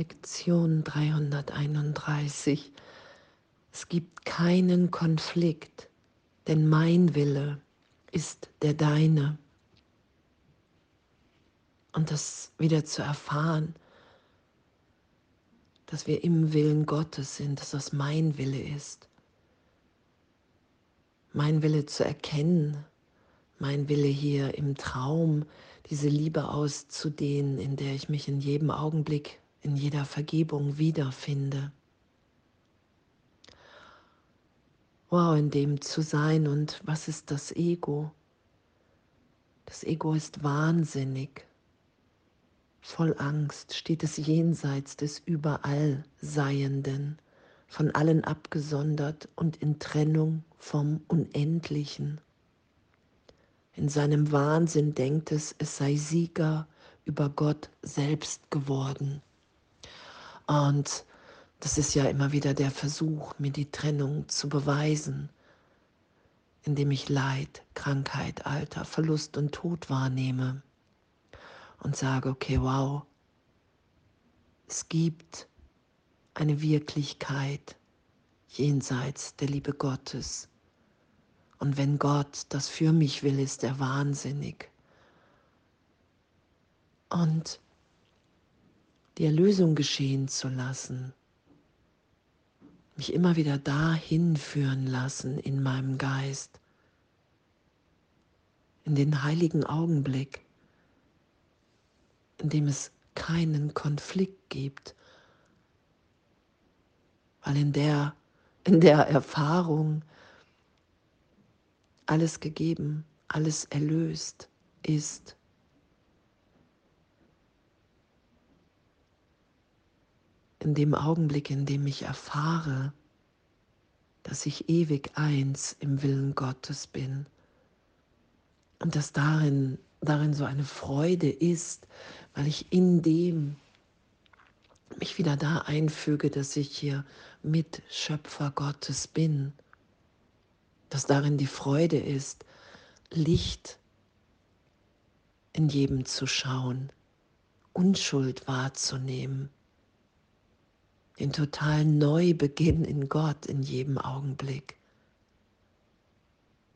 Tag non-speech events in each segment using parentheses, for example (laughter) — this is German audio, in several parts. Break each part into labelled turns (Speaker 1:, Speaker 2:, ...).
Speaker 1: Lektion 331. Es gibt keinen Konflikt, denn mein Wille ist der deine. Und das wieder zu erfahren, dass wir im Willen Gottes sind, dass das mein Wille ist. Mein Wille zu erkennen, mein Wille hier im Traum, diese Liebe auszudehnen, in der ich mich in jedem Augenblick, in jeder Vergebung wiederfinde. Wow, in dem zu sein und was ist das Ego? Das Ego ist wahnsinnig, voll Angst, steht es jenseits des Überallseienden, von allen abgesondert und in Trennung vom Unendlichen. In seinem Wahnsinn denkt es, es sei Sieger über Gott selbst geworden. Und das ist ja immer wieder der Versuch, mir die Trennung zu beweisen, indem ich Leid, Krankheit, Alter, Verlust und Tod wahrnehme und sage, okay, wow, es gibt eine Wirklichkeit jenseits der Liebe Gottes, und wenn Gott das für mich will, ist er wahnsinnig. Und die Erlösung geschehen zu lassen, mich immer wieder dahin führen lassen in meinem Geist, in den heiligen Augenblick, in dem es keinen Konflikt gibt, weil in der, in der Erfahrung alles gegeben, alles erlöst ist. In dem Augenblick, in dem ich erfahre, dass ich ewig eins im Willen Gottes bin. Und dass darin, darin so eine Freude ist, weil ich in dem mich wieder da einfüge, dass ich hier Mitschöpfer Gottes bin. Dass darin die Freude ist, Licht in jedem zu schauen, Unschuld wahrzunehmen, den totalen Neubeginn in Gott in jedem Augenblick.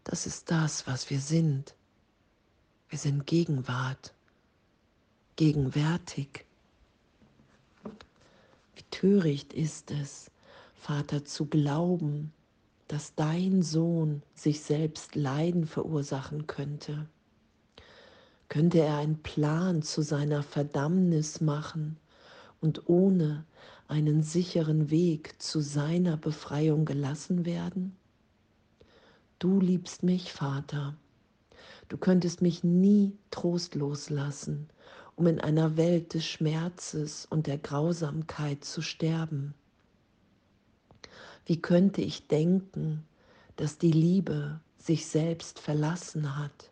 Speaker 1: Das ist das, was wir sind. Wir sind Gegenwart, gegenwärtig. Wie töricht ist es, Vater, zu glauben, dass dein Sohn sich selbst Leiden verursachen könnte? Könnte er einen Plan zu seiner Verdammnis machen und ohne einen sicheren Weg zu seiner Befreiung gelassen werden? Du liebst mich, Vater. Du könntest mich nie trostlos lassen, um in einer Welt des Schmerzes und der Grausamkeit zu sterben. Wie könnte ich denken, dass die Liebe sich selbst verlassen hat?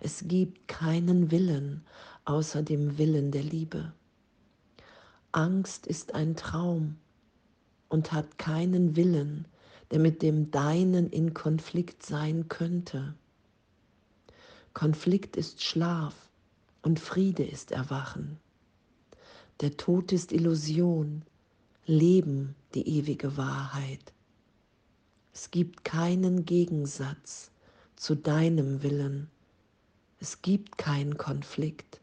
Speaker 1: Es gibt keinen Willen außer dem Willen der Liebe. Angst ist ein Traum und hat keinen Willen, der mit dem Deinen in Konflikt sein könnte. Konflikt ist Schlaf und Friede ist Erwachen. Der Tod ist Illusion, Leben die ewige Wahrheit. Es gibt keinen Gegensatz zu deinem Willen. Es gibt keinen Konflikt,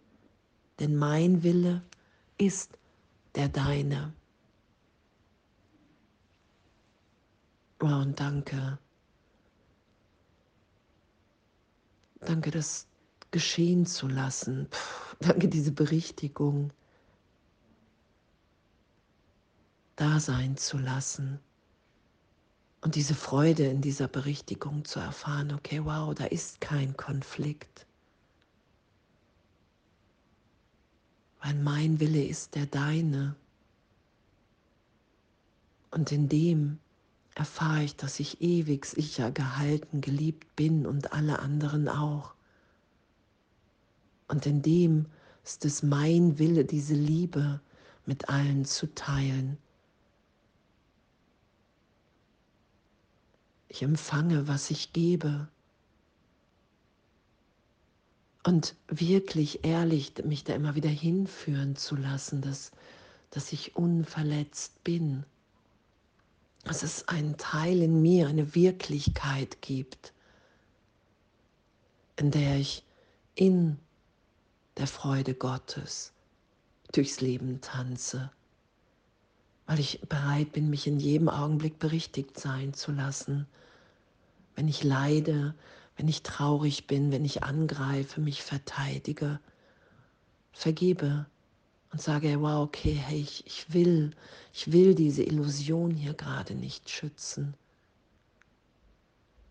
Speaker 1: denn mein Wille ist der deine. Und danke. Danke, das geschehen zu lassen. Puh, danke, diese Berichtigung. da sein zu lassen und diese Freude in dieser Berichtigung zu erfahren, okay, wow, da ist kein Konflikt. Weil mein Wille ist der deine. Und in dem erfahre ich, dass ich ewig sicher gehalten, geliebt bin und alle anderen auch. Und in dem ist es mein Wille, diese Liebe mit allen zu teilen Ich empfange, was ich gebe. Und wirklich ehrlich mich da immer wieder hinführen zu lassen, dass, dass ich unverletzt bin, dass es einen Teil in mir, eine Wirklichkeit gibt, in der ich in der Freude Gottes durchs Leben tanze, weil ich bereit bin, mich in jedem Augenblick berichtigt sein zu lassen, wenn ich leide, wenn ich traurig bin, wenn ich angreife, mich verteidige, vergebe und sage, wow, okay, hey, ich, ich will, ich will diese Illusion hier gerade nicht schützen.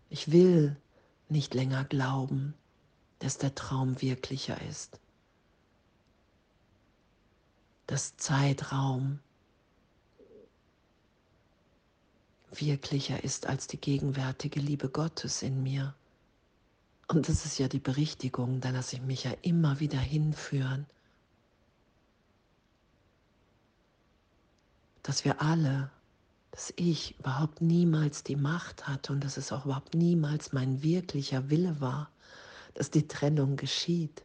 Speaker 1: Ich will nicht länger glauben, dass der Traum wirklicher ist. Dass Zeitraum wirklicher ist als die gegenwärtige Liebe Gottes in mir. Und das ist ja die Berichtigung, da lasse ich mich ja immer wieder hinführen. Dass wir alle, dass ich überhaupt niemals die Macht hatte und dass es auch überhaupt niemals mein wirklicher Wille war, dass die Trennung geschieht.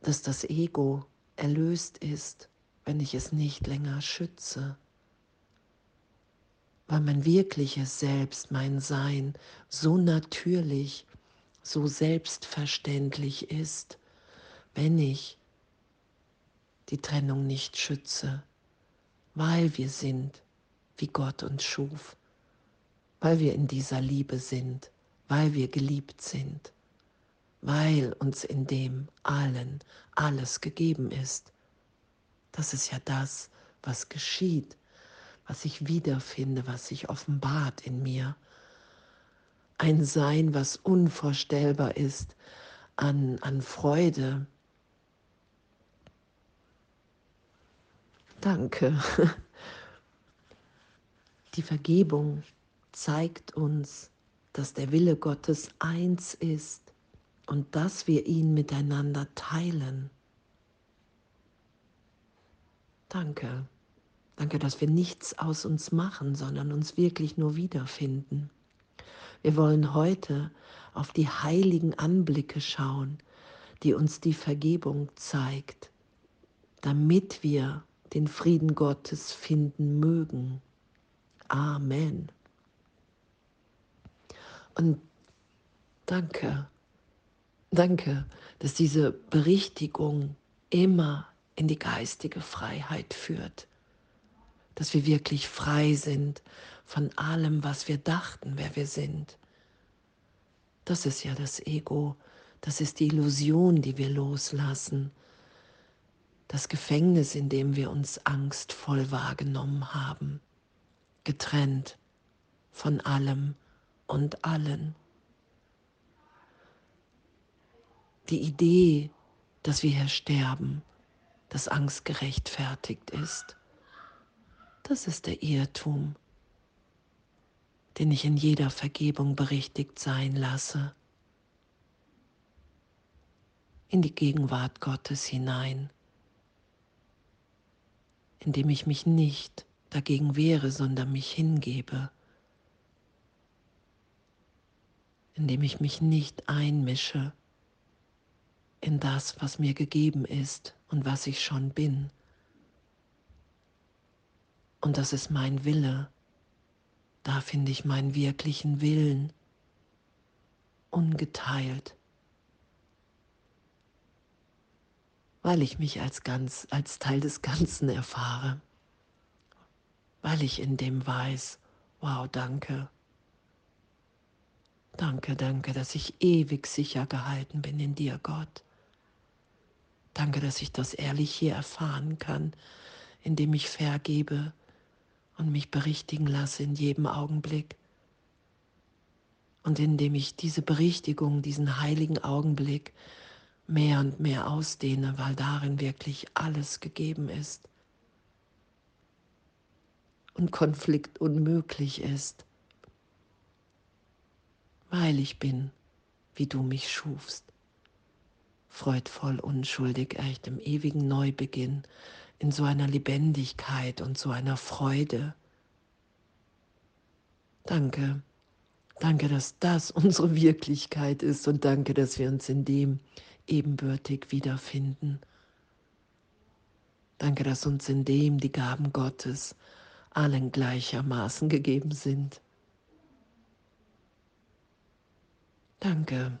Speaker 1: Dass das Ego erlöst ist, wenn ich es nicht länger schütze. Weil mein wirkliches Selbst, mein Sein so natürlich, so selbstverständlich ist, wenn ich die Trennung nicht schütze, weil wir sind, wie Gott uns schuf weil wir in dieser Liebe sind, weil wir geliebt sind, weil uns in dem allen alles gegeben ist. Das ist ja das, was geschieht, was ich wiederfinde, was sich offenbart in mir. Ein Sein, was unvorstellbar ist an, an Freude. Danke. (laughs) Die Vergebung zeigt uns, dass der Wille Gottes eins ist und dass wir ihn miteinander teilen. Danke. Danke, dass wir nichts aus uns machen, sondern uns wirklich nur wiederfinden. Wir wollen heute auf die heiligen Anblicke schauen, die uns die Vergebung zeigt, damit wir den Frieden Gottes finden mögen. Amen. Und danke, danke, dass diese Berichtigung immer in die geistige Freiheit führt. Dass wir wirklich frei sind von allem, was wir dachten, wer wir sind. Das ist ja das Ego, das ist die Illusion, die wir loslassen. Das Gefängnis, in dem wir uns angstvoll wahrgenommen haben, getrennt von allem, und allen. Die Idee, dass wir hier sterben, dass Angst gerechtfertigt ist, das ist der Irrtum, den ich in jeder Vergebung berichtigt sein lasse, in die Gegenwart Gottes hinein, indem ich mich nicht dagegen wehre, sondern mich hingebe indem ich mich nicht einmische in das, was mir gegeben ist und was ich schon bin. Und das ist mein Wille. Da finde ich meinen wirklichen Willen ungeteilt, weil ich mich als ganz als Teil des Ganzen erfahre, weil ich in dem weiß, wow, danke. Danke, danke, dass ich ewig sicher gehalten bin in dir, Gott. Danke, dass ich das ehrlich hier erfahren kann, indem ich vergebe und mich berichtigen lasse in jedem Augenblick. Und indem ich diese Berichtigung, diesen heiligen Augenblick mehr und mehr ausdehne, weil darin wirklich alles gegeben ist und Konflikt unmöglich ist weil ich bin, wie du mich schufst. Freudvoll, unschuldig, echt im ewigen Neubeginn, in so einer Lebendigkeit und so einer Freude. Danke, danke, dass das (laughs) unsere Wirklichkeit ist und danke, dass wir uns in dem ebenbürtig wiederfinden Danke, dass uns in dem die Gaben Gottes allen gleichermaßen gegeben sind. Danke.